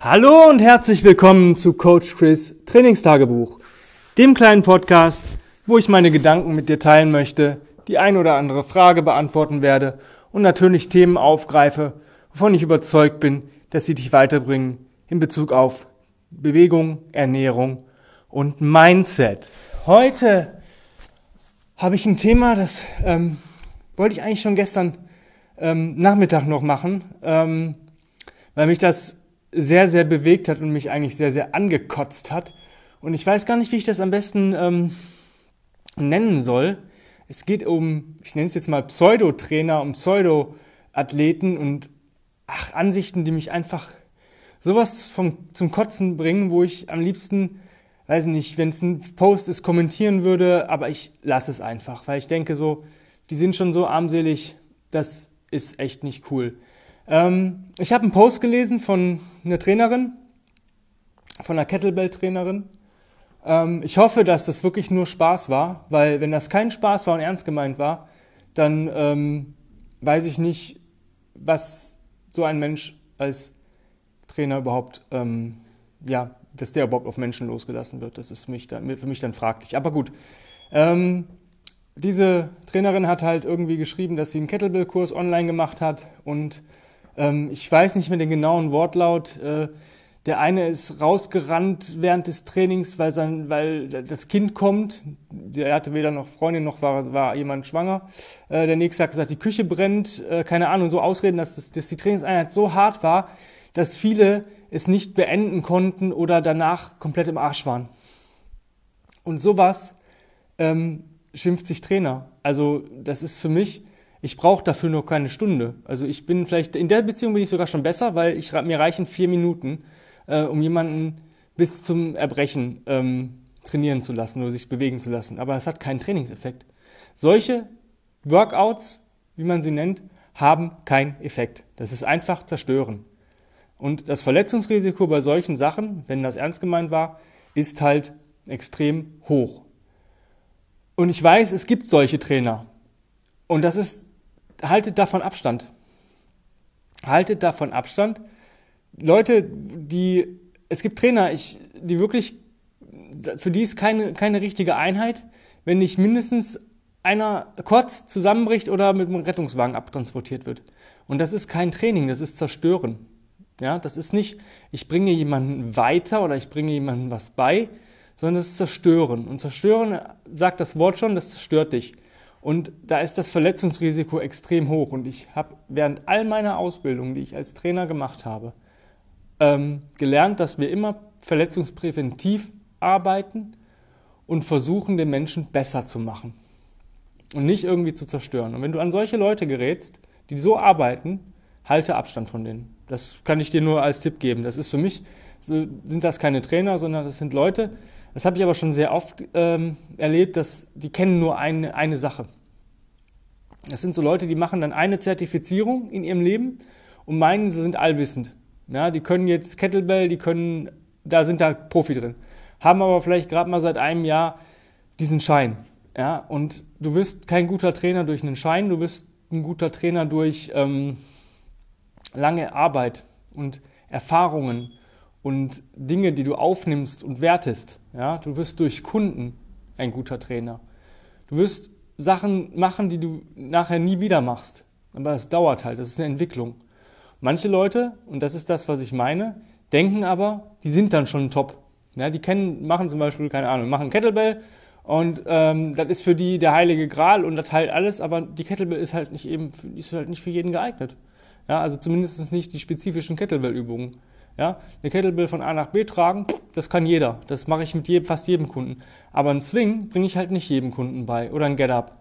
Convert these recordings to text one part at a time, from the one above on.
Hallo und herzlich willkommen zu Coach Chris Trainingstagebuch, dem kleinen Podcast, wo ich meine Gedanken mit dir teilen möchte, die ein oder andere Frage beantworten werde und natürlich Themen aufgreife, wovon ich überzeugt bin, dass sie dich weiterbringen in Bezug auf Bewegung, Ernährung und Mindset. Heute habe ich ein Thema, das ähm, wollte ich eigentlich schon gestern ähm, Nachmittag noch machen, ähm, weil mich das sehr, sehr bewegt hat und mich eigentlich sehr, sehr angekotzt hat. Und ich weiß gar nicht, wie ich das am besten ähm, nennen soll. Es geht um, ich nenne es jetzt mal Pseudo-Trainer, um Pseudo-Athleten und ach, Ansichten, die mich einfach sowas vom, zum Kotzen bringen, wo ich am liebsten, weiß nicht, wenn es ein Post ist, kommentieren würde, aber ich lasse es einfach, weil ich denke so, die sind schon so armselig, das ist echt nicht cool. Ähm, ich habe einen Post gelesen von einer Trainerin, von einer Kettlebell-Trainerin. Ähm, ich hoffe, dass das wirklich nur Spaß war, weil wenn das kein Spaß war und ernst gemeint war, dann ähm, weiß ich nicht, was so ein Mensch als Trainer überhaupt, ähm, ja, dass der überhaupt auf Menschen losgelassen wird. Das ist für mich dann, für mich dann fraglich. Aber gut. Ähm, diese Trainerin hat halt irgendwie geschrieben, dass sie einen Kettlebell-Kurs online gemacht hat und ähm, ich weiß nicht mehr den genauen Wortlaut. Äh, der eine ist rausgerannt während des Trainings, weil, sein, weil das Kind kommt. Der hatte weder noch Freundin noch war, war jemand schwanger. Äh, der nächste hat gesagt, die Küche brennt. Äh, keine Ahnung, so ausreden, dass, das, dass die Trainingseinheit so hart war, dass viele es nicht beenden konnten oder danach komplett im Arsch waren. Und sowas ähm, schimpft sich Trainer. Also das ist für mich ich brauche dafür nur keine Stunde. Also ich bin vielleicht, in der Beziehung bin ich sogar schon besser, weil ich, mir reichen vier Minuten, äh, um jemanden bis zum Erbrechen ähm, trainieren zu lassen oder sich bewegen zu lassen. Aber es hat keinen Trainingseffekt. Solche Workouts, wie man sie nennt, haben keinen Effekt. Das ist einfach zerstören. Und das Verletzungsrisiko bei solchen Sachen, wenn das ernst gemeint war, ist halt extrem hoch. Und ich weiß, es gibt solche Trainer. Und das ist haltet davon Abstand. Haltet davon Abstand. Leute, die, es gibt Trainer, ich, die wirklich, für die ist keine, keine richtige Einheit, wenn nicht mindestens einer kurz zusammenbricht oder mit einem Rettungswagen abtransportiert wird. Und das ist kein Training, das ist Zerstören. Ja, das ist nicht, ich bringe jemanden weiter oder ich bringe jemanden was bei, sondern das ist Zerstören. Und Zerstören, sagt das Wort schon, das zerstört dich. Und da ist das Verletzungsrisiko extrem hoch. Und ich habe während all meiner Ausbildung, die ich als Trainer gemacht habe, ähm, gelernt, dass wir immer verletzungspräventiv arbeiten und versuchen, den Menschen besser zu machen und nicht irgendwie zu zerstören. Und wenn du an solche Leute gerätst, die so arbeiten, halte Abstand von denen. Das kann ich dir nur als Tipp geben. Das ist für mich, sind das keine Trainer, sondern das sind Leute, das habe ich aber schon sehr oft ähm, erlebt, dass die kennen nur eine, eine Sache. Das sind so Leute, die machen dann eine Zertifizierung in ihrem Leben und meinen, sie sind allwissend. Ja, die können jetzt Kettlebell, die können, da sind da Profi drin, haben aber vielleicht gerade mal seit einem Jahr diesen Schein. Ja, und du wirst kein guter Trainer durch einen Schein, du wirst ein guter Trainer durch ähm, lange Arbeit und Erfahrungen und Dinge, die du aufnimmst und wertest. Ja, du wirst durch Kunden ein guter Trainer. Du wirst Sachen machen, die du nachher nie wieder machst. Aber es dauert halt, das ist eine Entwicklung. Manche Leute, und das ist das, was ich meine, denken aber, die sind dann schon top. Ja, die kennen, machen zum Beispiel, keine Ahnung, machen Kettlebell und ähm, das ist für die der heilige Gral und das heilt alles, aber die Kettlebell ist halt nicht eben, ist halt nicht für jeden geeignet. Ja, also zumindest nicht die spezifischen Kettlebell-Übungen. Ja, eine Kettlebell von A nach B tragen, das kann jeder. Das mache ich mit jedem, fast jedem Kunden. Aber ein Swing bringe ich halt nicht jedem Kunden bei oder ein Get-Up.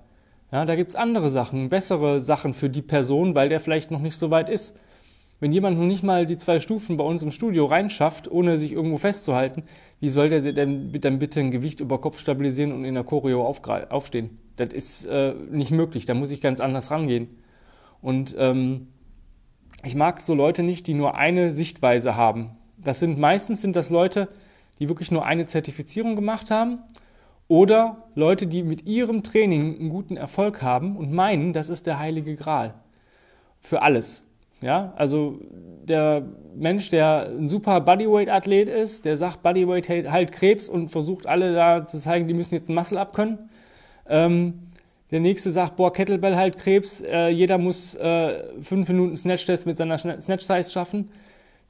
Ja, da gibt's andere Sachen, bessere Sachen für die Person, weil der vielleicht noch nicht so weit ist. Wenn jemand noch nicht mal die zwei Stufen bei uns im Studio reinschafft, ohne sich irgendwo festzuhalten, wie soll der denn dann bitte ein Gewicht über Kopf stabilisieren und in der Choreo aufstehen? Das ist äh, nicht möglich, da muss ich ganz anders rangehen. Und ähm, ich mag so Leute nicht, die nur eine Sichtweise haben. Das sind meistens sind das Leute, die wirklich nur eine Zertifizierung gemacht haben oder Leute, die mit ihrem Training einen guten Erfolg haben und meinen, das ist der heilige Gral für alles. Ja, also der Mensch, der ein super Bodyweight-Athlet ist, der sagt, Bodyweight halt Krebs und versucht alle da zu zeigen, die müssen jetzt ein Muscle-Up können. Ähm, der nächste sagt, boah, Kettlebell halt Krebs, äh, jeder muss äh, fünf Minuten Snatch-Test mit seiner Snatch-Size schaffen.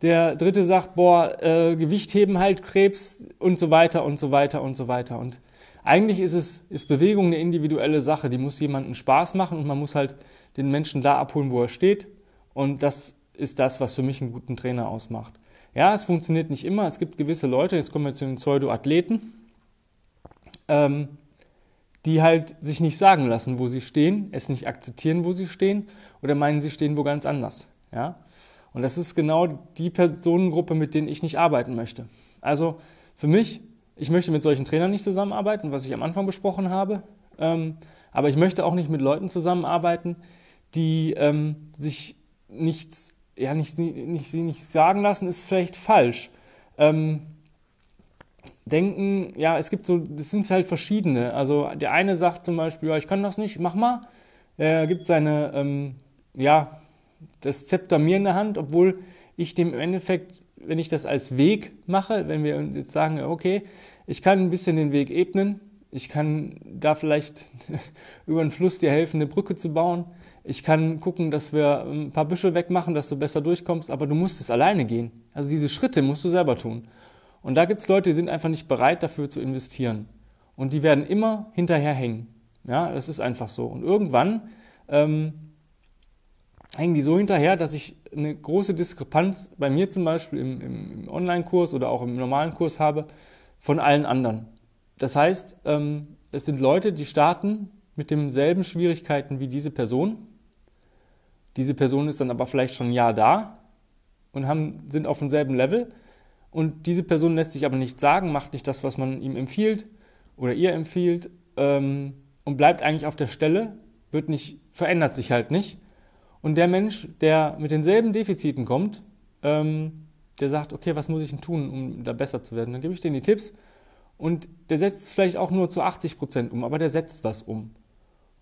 Der dritte sagt, boah, äh, Gewichtheben halt Krebs und so weiter und so weiter und so weiter. Und eigentlich ist es, ist Bewegung eine individuelle Sache. Die muss jemandem Spaß machen und man muss halt den Menschen da abholen, wo er steht. Und das ist das, was für mich einen guten Trainer ausmacht. Ja, es funktioniert nicht immer. Es gibt gewisse Leute, jetzt kommen wir zu den Pseudo-Athleten, ähm, die halt sich nicht sagen lassen, wo sie stehen, es nicht akzeptieren, wo sie stehen oder meinen, sie stehen wo ganz anders. Ja? Und das ist genau die Personengruppe, mit denen ich nicht arbeiten möchte. Also für mich, ich möchte mit solchen Trainern nicht zusammenarbeiten, was ich am Anfang besprochen habe. Ähm, aber ich möchte auch nicht mit Leuten zusammenarbeiten, die ähm, sich nichts, ja, nicht, nicht, sie nicht sagen lassen, ist vielleicht falsch. Ähm, denken, ja, es gibt so, das sind halt verschiedene. Also der eine sagt zum Beispiel, ja, ich kann das nicht, mach mal. Er gibt seine, ähm, ja, das Zepter mir in der Hand, obwohl ich dem im Endeffekt, wenn ich das als Weg mache, wenn wir jetzt sagen, okay, ich kann ein bisschen den Weg ebnen, ich kann da vielleicht über den Fluss dir helfen, eine Brücke zu bauen, ich kann gucken, dass wir ein paar Büsche wegmachen, dass du besser durchkommst, aber du musst es alleine gehen. Also diese Schritte musst du selber tun. Und da gibt es Leute, die sind einfach nicht bereit, dafür zu investieren. Und die werden immer hinterher hängen. Ja, das ist einfach so. Und irgendwann ähm, hängen die so hinterher, dass ich eine große Diskrepanz bei mir zum Beispiel im, im Online-Kurs oder auch im normalen Kurs habe von allen anderen. Das heißt, ähm, es sind Leute, die starten mit denselben Schwierigkeiten wie diese Person. Diese Person ist dann aber vielleicht schon ein Jahr da und haben, sind auf demselben Level und diese Person lässt sich aber nicht sagen, macht nicht das, was man ihm empfiehlt oder ihr empfiehlt ähm, und bleibt eigentlich auf der Stelle, wird nicht, verändert sich halt nicht. Und der Mensch, der mit denselben Defiziten kommt, ähm, der sagt, okay, was muss ich denn tun, um da besser zu werden? Dann gebe ich denen die Tipps und der setzt es vielleicht auch nur zu 80 Prozent um, aber der setzt was um.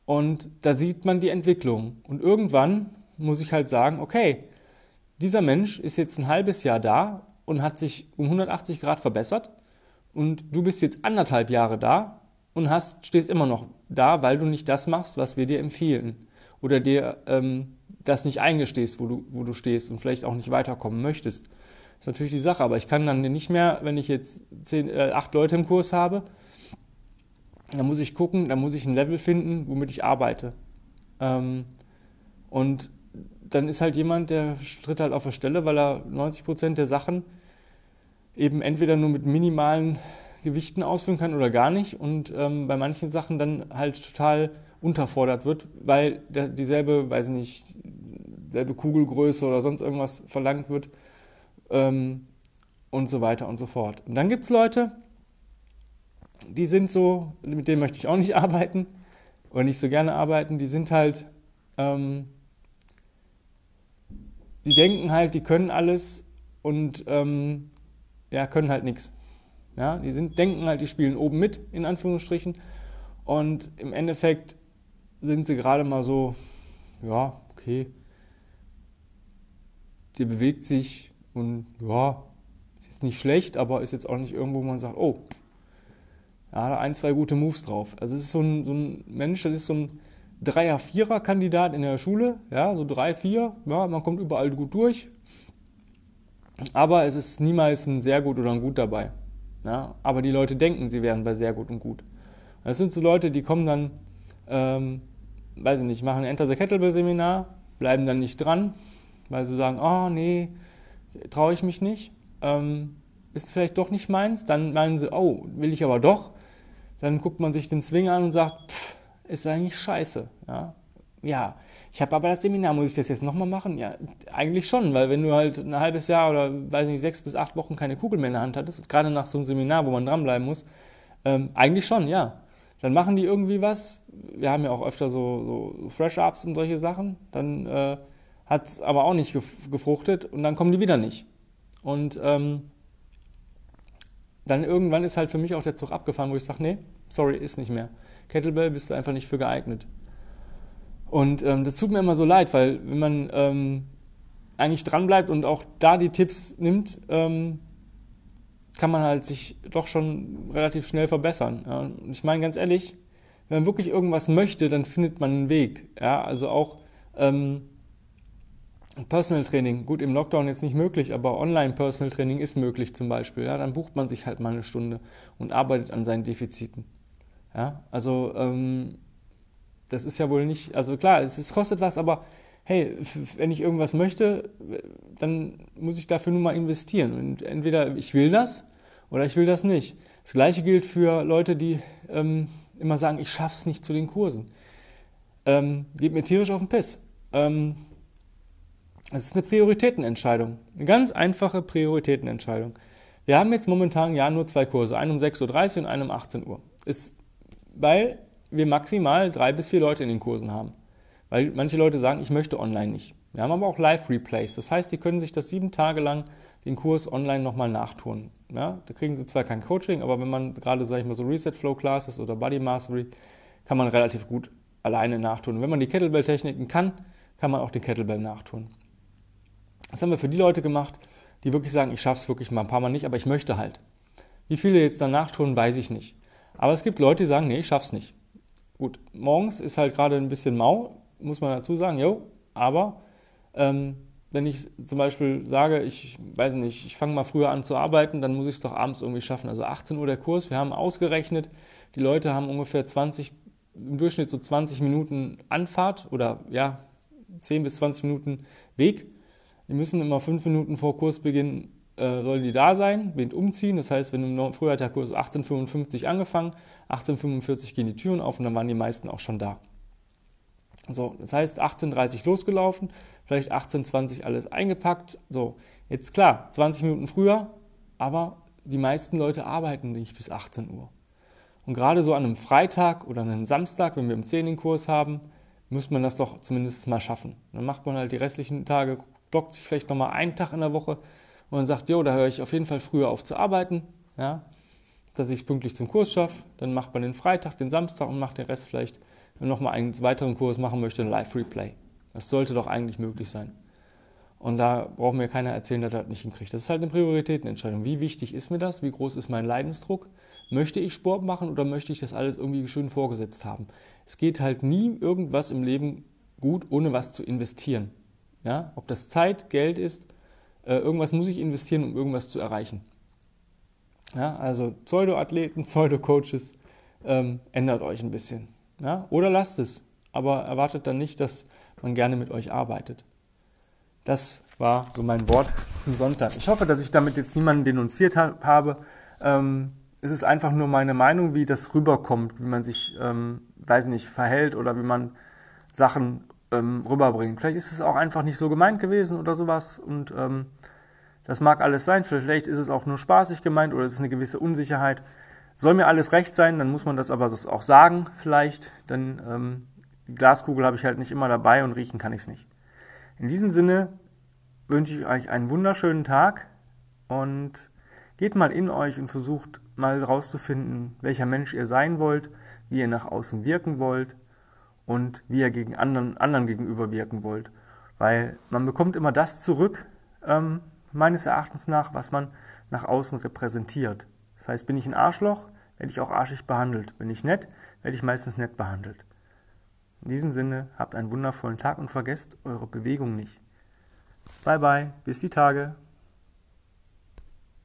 Und da sieht man die Entwicklung. Und irgendwann muss ich halt sagen, okay, dieser Mensch ist jetzt ein halbes Jahr da und hat sich um 180 Grad verbessert und du bist jetzt anderthalb Jahre da und hast, stehst immer noch da, weil du nicht das machst, was wir dir empfehlen oder dir ähm, das nicht eingestehst, wo du, wo du stehst und vielleicht auch nicht weiterkommen möchtest. Das ist natürlich die Sache, aber ich kann dann nicht mehr, wenn ich jetzt zehn, äh, acht Leute im Kurs habe, dann muss ich gucken, dann muss ich ein Level finden, womit ich arbeite. Ähm, und dann ist halt jemand, der tritt halt auf der Stelle, weil er 90 Prozent der Sachen eben entweder nur mit minimalen Gewichten ausführen kann oder gar nicht und ähm, bei manchen Sachen dann halt total unterfordert wird, weil der, dieselbe, weiß ich nicht, selbe Kugelgröße oder sonst irgendwas verlangt wird ähm, und so weiter und so fort. Und dann gibt es Leute, die sind so, mit denen möchte ich auch nicht arbeiten oder nicht so gerne arbeiten, die sind halt ähm, die denken halt, die können alles und ähm, ja, können halt nichts. Ja, die sind, denken halt, die spielen oben mit, in Anführungsstrichen. Und im Endeffekt sind sie gerade mal so, ja, okay, die bewegt sich und ja, ist jetzt nicht schlecht, aber ist jetzt auch nicht irgendwo, wo man sagt, oh, ja, da ein, zwei gute Moves drauf. Also es ist so ein, so ein Mensch, das ist so ein Dreier-, Vierer-Kandidat in der Schule, ja, so drei, vier, ja, man kommt überall gut durch. Aber es ist niemals ein sehr gut oder ein gut dabei. Ja, aber die Leute denken, sie wären bei sehr gut und gut. Das sind so Leute, die kommen dann, ähm, weiß ich nicht, machen ein Enter the Kettlebell Seminar, bleiben dann nicht dran, weil sie sagen, oh nee, traue ich mich nicht, ähm, ist vielleicht doch nicht meins. Dann meinen sie, oh, will ich aber doch. Dann guckt man sich den Swing an und sagt, pff, ist eigentlich scheiße. Ja, ja. ich habe aber das Seminar, muss ich das jetzt nochmal machen? Ja, eigentlich schon, weil wenn du halt ein halbes Jahr oder, weiß nicht, sechs bis acht Wochen keine Kugel mehr in der Hand hattest, gerade nach so einem Seminar, wo man dranbleiben muss, ähm, eigentlich schon, ja. Dann machen die irgendwie was. Wir haben ja auch öfter so, so Fresh-Ups und solche Sachen. Dann äh, hat es aber auch nicht gefruchtet und dann kommen die wieder nicht. Und ähm, dann irgendwann ist halt für mich auch der Zug abgefahren, wo ich sage, nee, sorry, ist nicht mehr. Kettlebell bist du einfach nicht für geeignet. Und ähm, das tut mir immer so leid, weil wenn man ähm, eigentlich dranbleibt und auch da die Tipps nimmt, ähm, kann man halt sich doch schon relativ schnell verbessern. Ja. Ich meine ganz ehrlich, wenn man wirklich irgendwas möchte, dann findet man einen Weg. Ja, also auch ähm, Personal Training, gut im Lockdown jetzt nicht möglich, aber Online Personal Training ist möglich zum Beispiel. Ja, dann bucht man sich halt mal eine Stunde und arbeitet an seinen Defiziten. Ja, also ähm, das ist ja wohl nicht, also klar, es, es kostet was, aber hey, wenn ich irgendwas möchte, dann muss ich dafür nur mal investieren. Und entweder ich will das oder ich will das nicht. Das gleiche gilt für Leute, die ähm, immer sagen, ich schaff's nicht zu den Kursen. Ähm, geht mir tierisch auf den Piss. Ähm, es ist eine Prioritätenentscheidung. Eine ganz einfache Prioritätenentscheidung. Wir haben jetzt momentan ja nur zwei Kurse, einen um 6.30 Uhr und einen um 18 Uhr. Ist, weil wir maximal drei bis vier Leute in den Kursen haben. Weil manche Leute sagen, ich möchte online nicht. Wir haben aber auch Live-Replays. Das heißt, die können sich das sieben Tage lang den Kurs online nochmal nachtun. Ja, da kriegen sie zwar kein Coaching, aber wenn man gerade, sage ich mal, so Reset-Flow-Classes oder Body Mastery, kann man relativ gut alleine nachtun. Und wenn man die Kettlebell-Techniken kann, kann man auch den Kettlebell nachtun. Das haben wir für die Leute gemacht, die wirklich sagen, ich schaffe es wirklich mal ein paar Mal nicht, aber ich möchte halt. Wie viele jetzt danach tun, weiß ich nicht. Aber es gibt Leute, die sagen, nee, ich schaff's nicht. Gut, morgens ist halt gerade ein bisschen mau, muss man dazu sagen, jo, aber ähm, wenn ich zum Beispiel sage, ich weiß nicht, ich fange mal früher an zu arbeiten, dann muss ich es doch abends irgendwie schaffen. Also 18 Uhr der Kurs, wir haben ausgerechnet, die Leute haben ungefähr 20, im Durchschnitt so 20 Minuten Anfahrt oder ja, 10 bis 20 Minuten Weg. Die müssen immer fünf Minuten vor Kursbeginn äh, sollen die da sein, Wind umziehen. Das heißt, wenn im früher hat der Kurs 18.55 angefangen, 18.45 gehen die Türen auf und dann waren die meisten auch schon da. So, das heißt 18.30 losgelaufen, vielleicht 18.20 alles eingepackt. So, jetzt klar, 20 Minuten früher, aber die meisten Leute arbeiten nicht bis 18 Uhr. Und gerade so an einem Freitag oder einem Samstag, wenn wir im 10 den Kurs haben, muss man das doch zumindest mal schaffen. Dann macht man halt die restlichen Tage, blockt sich vielleicht nochmal einen Tag in der Woche und sagt, jo, da höre ich auf jeden Fall früher auf zu arbeiten, ja, dass ich es pünktlich zum Kurs schaffe. Dann macht man den Freitag, den Samstag und macht den Rest vielleicht, wenn man nochmal einen weiteren Kurs machen möchte, ein Live-Replay. Das sollte doch eigentlich möglich sein. Und da braucht mir keiner erzählen, dass er das nicht hinkriegt. Das ist halt eine Prioritätenentscheidung. Wie wichtig ist mir das? Wie groß ist mein Leidensdruck? Möchte ich Sport machen oder möchte ich das alles irgendwie schön vorgesetzt haben? Es geht halt nie irgendwas im Leben gut, ohne was zu investieren. Ja? Ob das Zeit, Geld ist, äh, irgendwas muss ich investieren, um irgendwas zu erreichen. Ja? Also Pseudo-Athleten, Pseudo-Coaches, ähm, ändert euch ein bisschen. Ja? Oder lasst es, aber erwartet dann nicht, dass man gerne mit euch arbeitet. Das war so mein Wort zum Sonntag. Ich hoffe, dass ich damit jetzt niemanden denunziert habe. Ähm, es ist einfach nur meine Meinung, wie das rüberkommt, wie man sich, ähm, weiß nicht, verhält oder wie man Sachen ähm, rüberbringt. Vielleicht ist es auch einfach nicht so gemeint gewesen oder sowas und ähm, das mag alles sein. Vielleicht ist es auch nur spaßig gemeint oder es ist eine gewisse Unsicherheit. Soll mir alles recht sein, dann muss man das aber auch sagen vielleicht, denn ähm, die Glaskugel habe ich halt nicht immer dabei und riechen kann ich es nicht. In diesem Sinne wünsche ich euch einen wunderschönen Tag und geht mal in euch und versucht mal herauszufinden, welcher Mensch ihr sein wollt, wie ihr nach außen wirken wollt und wie ihr gegen anderen, anderen gegenüber wirken wollt. Weil man bekommt immer das zurück, ähm, meines Erachtens nach, was man nach außen repräsentiert. Das heißt, bin ich ein Arschloch, werde ich auch arschig behandelt. Bin ich nett, werde ich meistens nett behandelt. In diesem Sinne, habt einen wundervollen Tag und vergesst eure Bewegung nicht. Bye bye, bis die Tage.